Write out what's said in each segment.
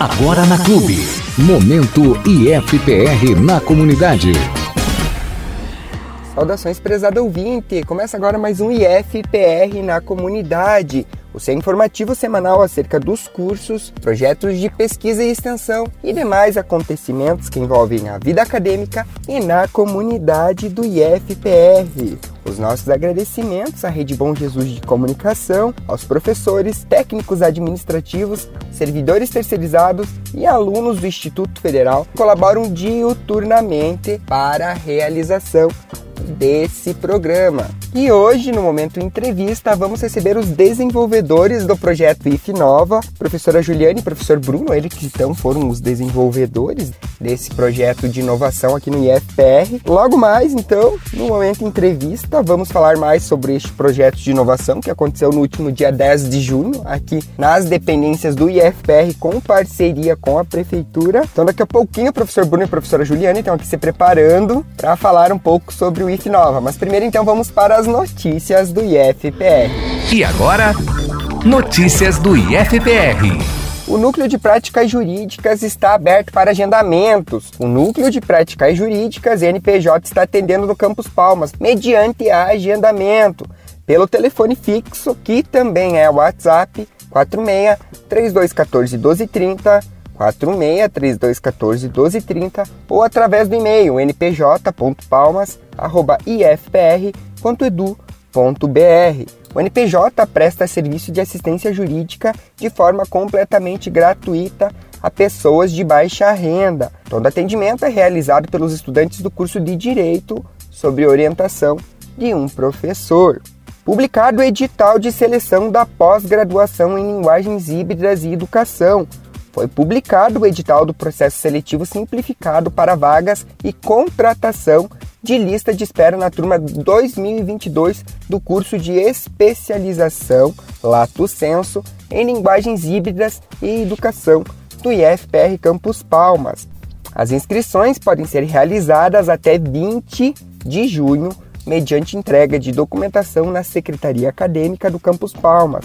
Agora na Clube. Momento IFPR na comunidade. Saudações, prezado ouvinte! Começa agora mais um IFPR na comunidade, o seu informativo semanal acerca dos cursos, projetos de pesquisa e extensão e demais acontecimentos que envolvem a vida acadêmica e na comunidade do IFPR. Os nossos agradecimentos à Rede Bom Jesus de Comunicação, aos professores, técnicos administrativos, servidores terceirizados e alunos do Instituto Federal que colaboram diuturnamente para a realização desse programa. E hoje, no momento entrevista, vamos receber os desenvolvedores do projeto IF Nova, professora Juliane e professor Bruno, eles que então foram os desenvolvedores desse projeto de inovação aqui no IFPR. Logo mais, então, no momento entrevista, vamos falar mais sobre este projeto de inovação que aconteceu no último dia 10 de junho, aqui nas dependências do IFPR, com parceria com a prefeitura. Então, daqui a pouquinho, o professor Bruno e a professora Juliane estão aqui se preparando para falar um pouco sobre o IF Nova. Mas primeiro, então, vamos para as notícias do IFPR. E agora, notícias do IFPR. O Núcleo de Práticas Jurídicas está aberto para agendamentos. O Núcleo de Práticas Jurídicas, NPJ, está atendendo no Campus Palmas, mediante agendamento, pelo telefone fixo, que também é o WhatsApp 46 3214 1230, 46 3214 1230, ou através do e-mail npj.palmas.ifpr.edu.br. O NPJ presta serviço de assistência jurídica de forma completamente gratuita a pessoas de baixa renda. Todo atendimento é realizado pelos estudantes do curso de Direito sob orientação de um professor. Publicado o edital de seleção da pós-graduação em linguagens híbridas e educação. Foi publicado o edital do processo seletivo simplificado para vagas e contratação de lista de espera na turma 2022 do curso de especialização Lato Senso em linguagens híbridas e educação do IFPR Campus Palmas. As inscrições podem ser realizadas até 20 de junho mediante entrega de documentação na Secretaria Acadêmica do Campus Palmas.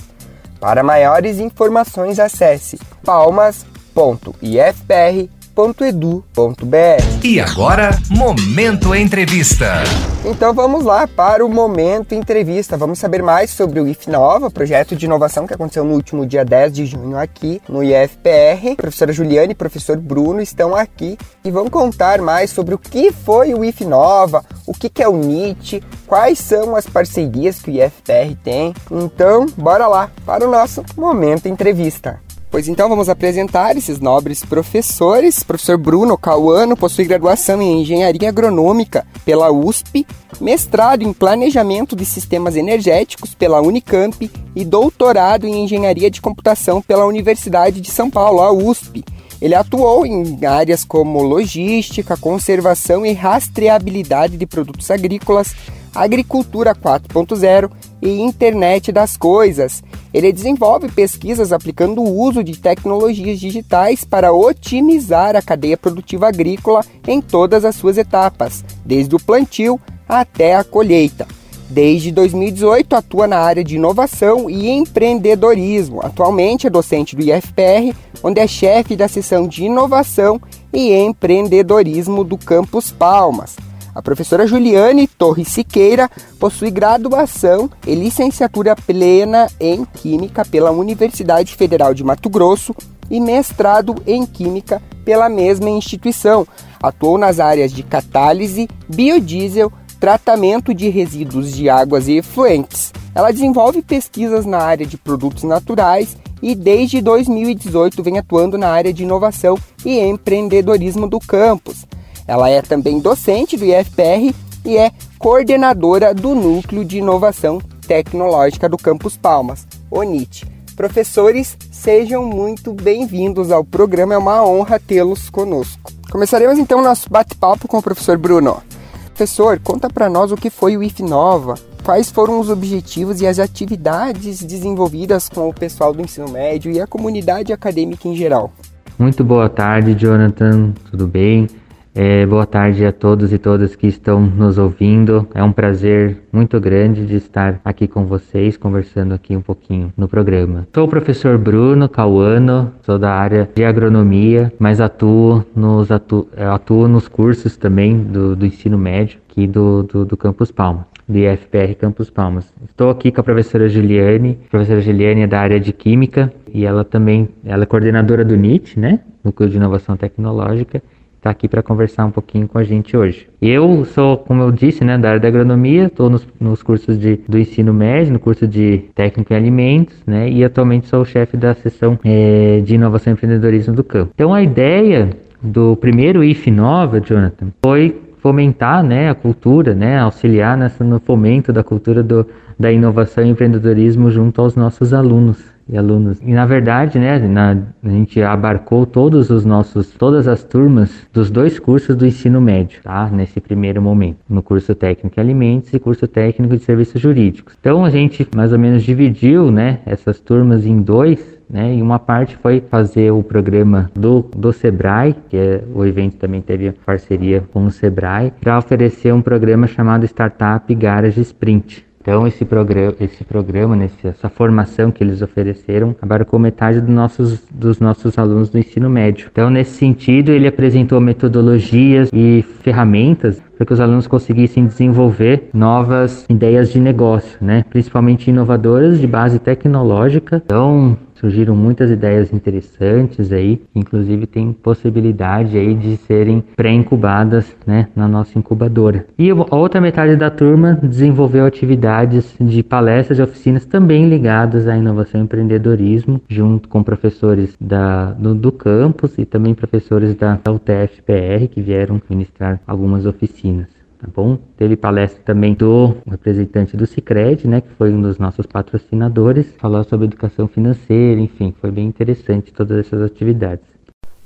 Para maiores informações, acesse palmas.ifpr.com www.edu.br. E agora, Momento Entrevista. Então vamos lá para o Momento Entrevista. Vamos saber mais sobre o IFNOVA, projeto de inovação que aconteceu no último dia 10 de junho aqui no IFPR. A professora Juliane e professor Bruno estão aqui e vão contar mais sobre o que foi o IFNOVA, o que é o NIT, quais são as parcerias que o IFPR tem. Então, bora lá para o nosso Momento Entrevista. Pois então vamos apresentar esses nobres professores. Professor Bruno Cauano possui graduação em Engenharia Agronômica pela USP, mestrado em Planejamento de Sistemas Energéticos pela Unicamp e doutorado em Engenharia de Computação pela Universidade de São Paulo, a USP. Ele atuou em áreas como logística, conservação e rastreabilidade de produtos agrícolas, agricultura 4.0 e internet das coisas. Ele desenvolve pesquisas aplicando o uso de tecnologias digitais para otimizar a cadeia produtiva agrícola em todas as suas etapas, desde o plantio até a colheita. Desde 2018 atua na área de inovação e empreendedorismo. Atualmente é docente do IFPR, onde é chefe da seção de inovação e empreendedorismo do Campus Palmas. A professora Juliane Torres Siqueira possui graduação e licenciatura plena em Química pela Universidade Federal de Mato Grosso e mestrado em Química pela mesma instituição. Atuou nas áreas de catálise, biodiesel, tratamento de resíduos de águas e efluentes. Ela desenvolve pesquisas na área de produtos naturais e desde 2018 vem atuando na área de inovação e empreendedorismo do campus. Ela é também docente do IFPR e é coordenadora do Núcleo de Inovação Tecnológica do Campus Palmas, ONIT. Professores, sejam muito bem-vindos ao programa, é uma honra tê-los conosco. Começaremos então o nosso bate-papo com o professor Bruno. Professor, conta para nós o que foi o IFNOVA, quais foram os objetivos e as atividades desenvolvidas com o pessoal do ensino médio e a comunidade acadêmica em geral. Muito boa tarde, Jonathan, tudo bem? É, boa tarde a todos e todas que estão nos ouvindo. É um prazer muito grande de estar aqui com vocês, conversando aqui um pouquinho no programa. Sou o professor Bruno Cauano, sou da área de agronomia, mas atuo nos, atu, atuo nos cursos também do, do ensino médio aqui do, do, do Campus Palma do IFPR Campus Palmas. Estou aqui com a professora Juliane. A professora Juliane é da área de Química e ela também ela é coordenadora do NIT, né? Núcleo de Inovação Tecnológica está aqui para conversar um pouquinho com a gente hoje. Eu sou, como eu disse, né, da área da agronomia, estou nos, nos, cursos de, do ensino médio, no curso de técnico em alimentos, né, e atualmente sou o chefe da seção é, de inovação e empreendedorismo do campo. Então a ideia do primeiro IF Nova, Jonathan, foi fomentar, né, a cultura, né, auxiliar nessa, no fomento da cultura do, da inovação e empreendedorismo junto aos nossos alunos e alunos. E na verdade, né, na, a gente abarcou todos os nossos, todas as turmas dos dois cursos do ensino médio, tá? Nesse primeiro momento, no curso técnico em alimentos e curso técnico de serviços jurídicos. Então a gente mais ou menos dividiu, né, essas turmas em dois, né? E uma parte foi fazer o programa do, do Sebrae, que é, o evento também teve parceria com o Sebrae, para oferecer um programa chamado Startup Garage Sprint. Então esse programa, esse programa, nesse, essa formação que eles ofereceram, abarcou metade dos nossos, dos nossos alunos do ensino médio. Então nesse sentido ele apresentou metodologias e ferramentas para que os alunos conseguissem desenvolver novas ideias de negócio, né? principalmente inovadoras de base tecnológica. Então surgiram muitas ideias interessantes aí, inclusive tem possibilidade aí de serem pré-incubadas, né, na nossa incubadora. E a outra metade da turma desenvolveu atividades de palestras e oficinas também ligadas à inovação e empreendedorismo, junto com professores da, do, do campus e também professores da, da UTF-PR que vieram ministrar algumas oficinas tá bom? Teve palestra também do representante do Cicred, né, que foi um dos nossos patrocinadores, falou sobre educação financeira, enfim, foi bem interessante todas essas atividades.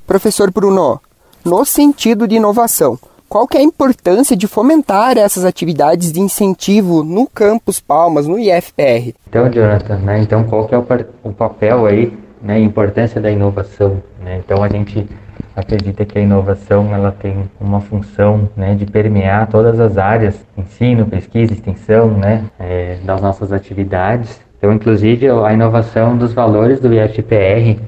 Professor Bruno, no sentido de inovação, qual que é a importância de fomentar essas atividades de incentivo no Campus Palmas, no IFPR? Então, Jonathan, né, então qual que é o, o papel aí, né, a importância da inovação, né? Então a gente acredita que a inovação ela tem uma função né, de permear todas as áreas, ensino, pesquisa, extensão, né, é, das nossas atividades. Então, inclusive, a inovação dos valores do IFPR,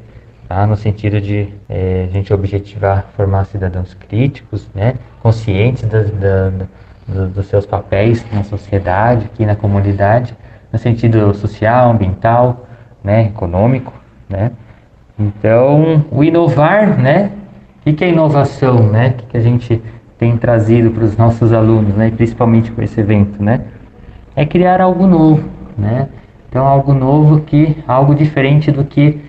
tá, no sentido de é, a gente objetivar formar cidadãos críticos, né, conscientes das, da, da, dos seus papéis na sociedade, aqui na comunidade, no sentido social, ambiental, né, econômico, né. Então, o inovar, né, o que é inovação, né? O que a gente tem trazido para os nossos alunos, né? Principalmente com esse evento, né? É criar algo novo, né? Então algo novo que, algo diferente do que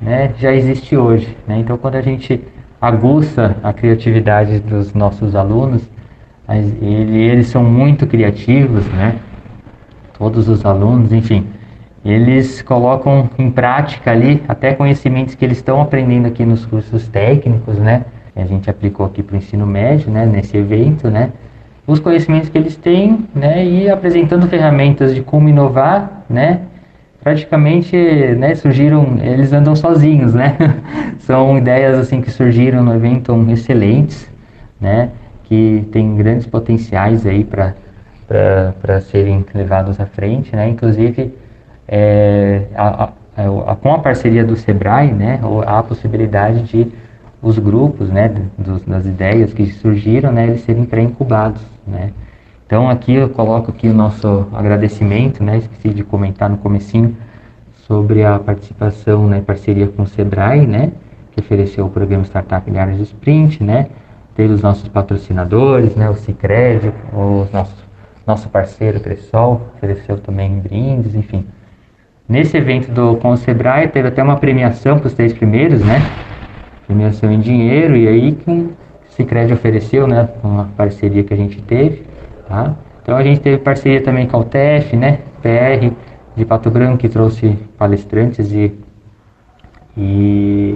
né, já existe hoje. Né? Então quando a gente aguça a criatividade dos nossos alunos, eles são muito criativos, né? Todos os alunos, enfim, eles colocam em prática ali até conhecimentos que eles estão aprendendo aqui nos cursos técnicos, né? A gente aplicou aqui para o ensino médio, né? Nesse evento, né? Os conhecimentos que eles têm, né? E apresentando ferramentas de como inovar, né? Praticamente, né? Surgiram, eles andam sozinhos, né? São ideias assim que surgiram no evento excelentes, né? Que tem grandes potenciais aí para para serem levados à frente, né? Inclusive é, a, a, a, com a parceria do Sebrae, né, há a possibilidade de os grupos, né, dos, das ideias que surgiram, né, eles serem pré-incubados, né. Então aqui eu coloco aqui o nosso agradecimento, né, esqueci de comentar no comecinho sobre a participação, né, parceria com o Sebrae, né, que ofereceu o programa Startup em áreas de Sprint, né, teve os nossos patrocinadores, né, o Cicred, o nosso, nosso parceiro Cressol, ofereceu também brindes, enfim, Nesse evento do, com o Sebrae, teve até uma premiação para os três primeiros, né? Premiação em dinheiro, e aí que o Cicred ofereceu, né? Uma parceria que a gente teve, tá? Então a gente teve parceria também com a UTF, né? PR de Pato Branco, que trouxe palestrantes e, e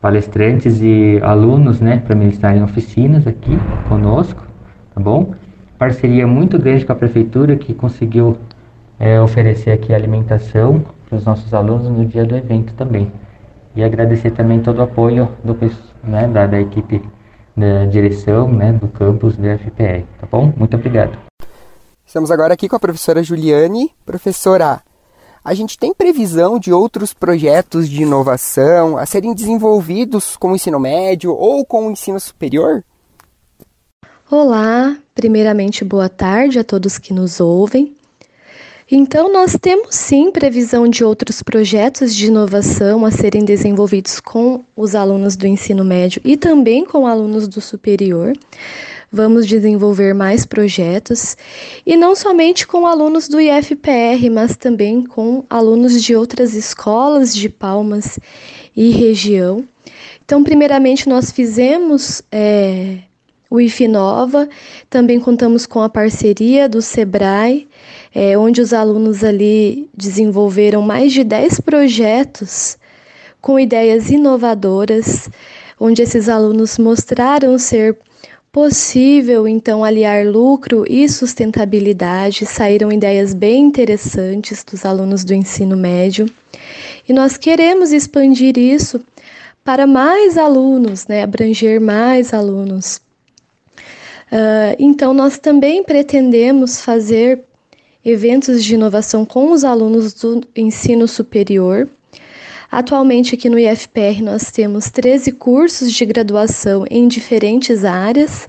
palestrantes e alunos, né? Para ministrarem oficinas aqui conosco, tá bom? Parceria muito grande com a prefeitura, que conseguiu é, oferecer aqui alimentação para os nossos alunos no dia do evento também. E agradecer também todo o apoio do, né, da, da equipe da direção né, do campus do FPR, tá bom? Muito obrigado. Estamos agora aqui com a professora Juliane. Professora, a gente tem previsão de outros projetos de inovação a serem desenvolvidos com o ensino médio ou com o ensino superior? Olá, primeiramente boa tarde a todos que nos ouvem. Então, nós temos sim previsão de outros projetos de inovação a serem desenvolvidos com os alunos do ensino médio e também com alunos do superior. Vamos desenvolver mais projetos e não somente com alunos do IFPR, mas também com alunos de outras escolas de Palmas e região. Então, primeiramente, nós fizemos é, o IFNOVA, também contamos com a parceria do SEBRAE, é, onde os alunos ali desenvolveram mais de 10 projetos com ideias inovadoras, onde esses alunos mostraram ser possível então aliar lucro e sustentabilidade. Saíram ideias bem interessantes dos alunos do ensino médio. E nós queremos expandir isso para mais alunos, né, abranger mais alunos. Uh, então, nós também pretendemos fazer eventos de inovação com os alunos do ensino superior. Atualmente, aqui no IFPR, nós temos 13 cursos de graduação em diferentes áreas.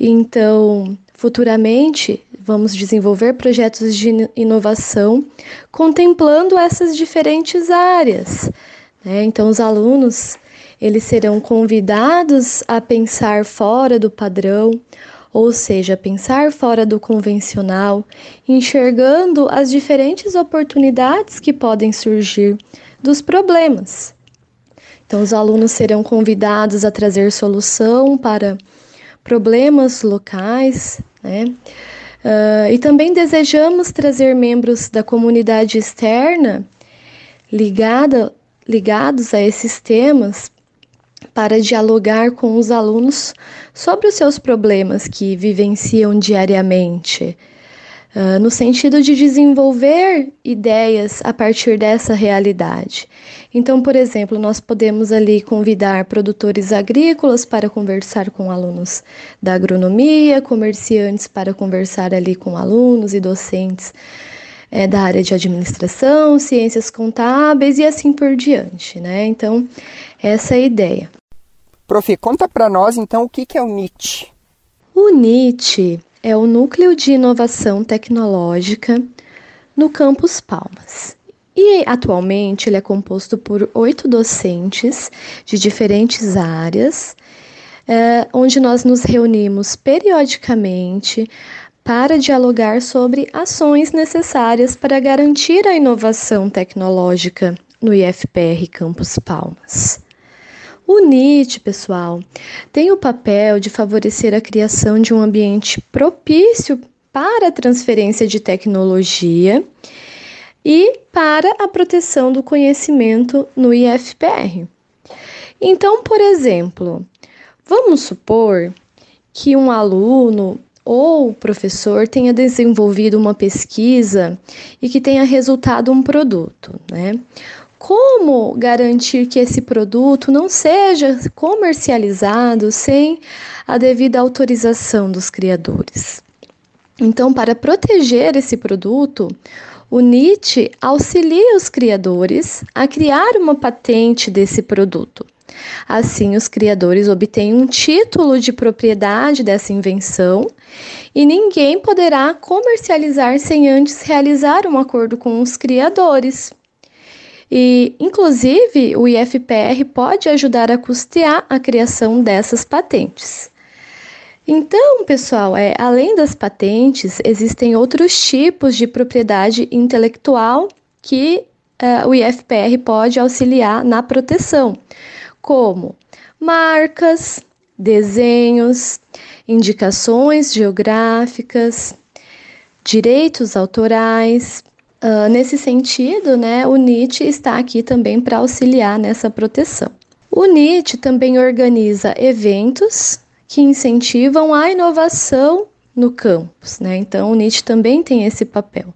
Então, futuramente, vamos desenvolver projetos de inovação contemplando essas diferentes áreas. Né? Então, os alunos eles serão convidados a pensar fora do padrão, ou seja, pensar fora do convencional, enxergando as diferentes oportunidades que podem surgir dos problemas. Então, os alunos serão convidados a trazer solução para problemas locais, né? Uh, e também desejamos trazer membros da comunidade externa ligada, ligados a esses temas para dialogar com os alunos sobre os seus problemas que vivenciam diariamente, uh, no sentido de desenvolver ideias a partir dessa realidade. Então, por exemplo, nós podemos ali convidar produtores agrícolas para conversar com alunos da agronomia, comerciantes para conversar ali com alunos e docentes é, da área de administração, ciências contábeis e assim por diante, né? Então, essa é a ideia. Prof, conta para nós então o que, que é o NIT. O NIT é o Núcleo de Inovação Tecnológica no Campus Palmas. E atualmente ele é composto por oito docentes de diferentes áreas, é, onde nós nos reunimos periodicamente para dialogar sobre ações necessárias para garantir a inovação tecnológica no IFPR Campus Palmas. O NIT, pessoal, tem o papel de favorecer a criação de um ambiente propício para a transferência de tecnologia e para a proteção do conhecimento no IFPR. Então, por exemplo, vamos supor que um aluno ou o professor tenha desenvolvido uma pesquisa e que tenha resultado um produto, né? Como garantir que esse produto não seja comercializado sem a devida autorização dos criadores? Então, para proteger esse produto, o NIT auxilia os criadores a criar uma patente desse produto. Assim, os criadores obtêm um título de propriedade dessa invenção e ninguém poderá comercializar sem antes realizar um acordo com os criadores. E, inclusive, o IFPR pode ajudar a custear a criação dessas patentes. Então, pessoal, é, além das patentes, existem outros tipos de propriedade intelectual que uh, o IFPR pode auxiliar na proteção, como marcas, desenhos, indicações geográficas, direitos autorais. Uh, nesse sentido, né, o NIT está aqui também para auxiliar nessa proteção. O NIT também organiza eventos que incentivam a inovação no campus, né? Então o NIT também tem esse papel.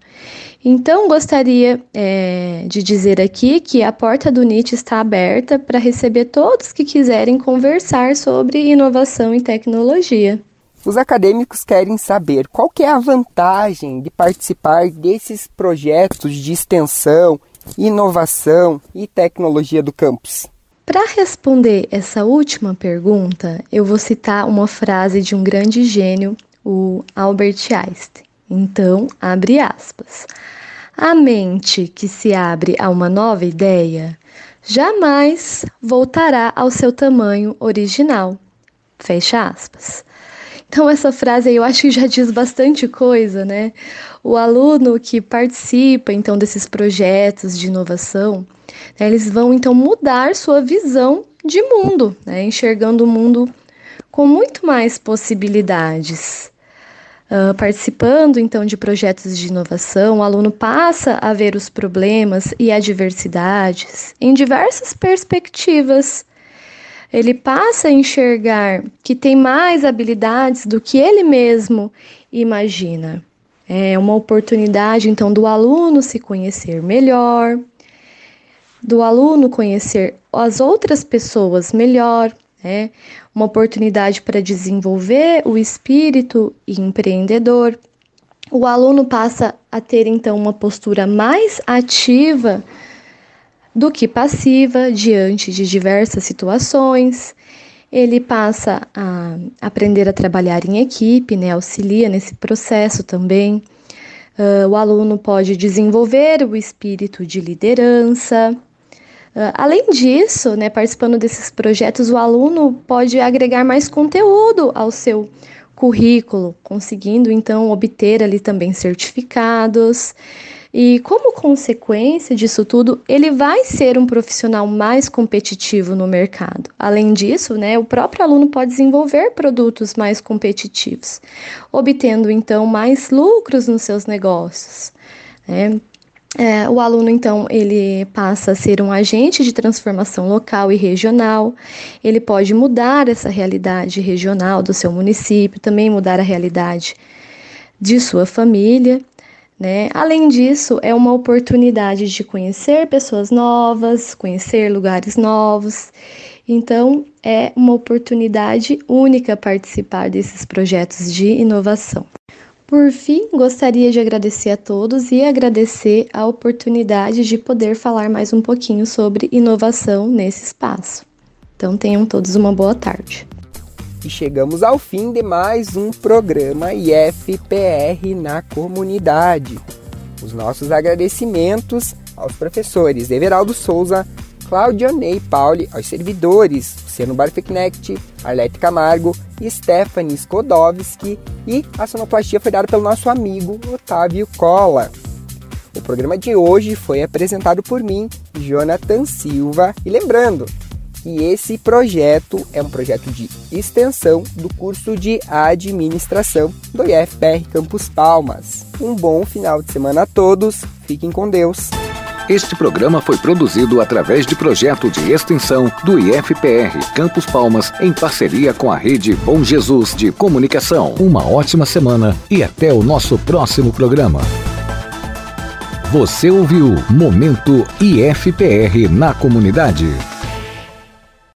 Então gostaria é, de dizer aqui que a porta do NIT está aberta para receber todos que quiserem conversar sobre inovação e tecnologia. Os acadêmicos querem saber qual que é a vantagem de participar desses projetos de extensão, inovação e tecnologia do campus. Para responder essa última pergunta, eu vou citar uma frase de um grande gênio, o Albert Einstein. Então, abre aspas. A mente que se abre a uma nova ideia jamais voltará ao seu tamanho original. Fecha aspas. Então, essa frase aí eu acho que já diz bastante coisa, né? O aluno que participa, então, desses projetos de inovação, né, eles vão, então, mudar sua visão de mundo, né? Enxergando o mundo com muito mais possibilidades. Participando então de projetos de inovação, o aluno passa a ver os problemas e adversidades em diversas perspectivas ele passa a enxergar que tem mais habilidades do que ele mesmo imagina. É uma oportunidade, então, do aluno se conhecer melhor, do aluno conhecer as outras pessoas melhor, né? uma oportunidade para desenvolver o espírito empreendedor. O aluno passa a ter, então, uma postura mais ativa do que passiva diante de diversas situações. Ele passa a aprender a trabalhar em equipe, né, auxilia nesse processo também. Uh, o aluno pode desenvolver o espírito de liderança. Uh, além disso, né, participando desses projetos, o aluno pode agregar mais conteúdo ao seu currículo, conseguindo então obter ali também certificados. E como consequência disso tudo, ele vai ser um profissional mais competitivo no mercado. Além disso, né, o próprio aluno pode desenvolver produtos mais competitivos, obtendo então mais lucros nos seus negócios. Né? É, o aluno, então, ele passa a ser um agente de transformação local e regional. Ele pode mudar essa realidade regional do seu município, também mudar a realidade de sua família. Né? Além disso, é uma oportunidade de conhecer pessoas novas, conhecer lugares novos. Então, é uma oportunidade única participar desses projetos de inovação. Por fim, gostaria de agradecer a todos e agradecer a oportunidade de poder falar mais um pouquinho sobre inovação nesse espaço. Então, tenham todos uma boa tarde. E chegamos ao fim de mais um programa IFPR na comunidade. Os nossos agradecimentos aos professores Everaldo Souza, Claudionei Pauli, aos servidores Luciano Barfeknecht, Arlete Camargo Stephanie Skodowski e a sonoplastia foi dada pelo nosso amigo Otávio Cola. O programa de hoje foi apresentado por mim, Jonathan Silva, e lembrando, que esse projeto é um projeto de extensão do curso de administração do IFPR Campus Palmas. Um bom final de semana a todos, fiquem com Deus. Este programa foi produzido através de projeto de extensão do IFPR Campus Palmas em parceria com a rede Bom Jesus de Comunicação. Uma ótima semana e até o nosso próximo programa. Você ouviu Momento IFPR na comunidade.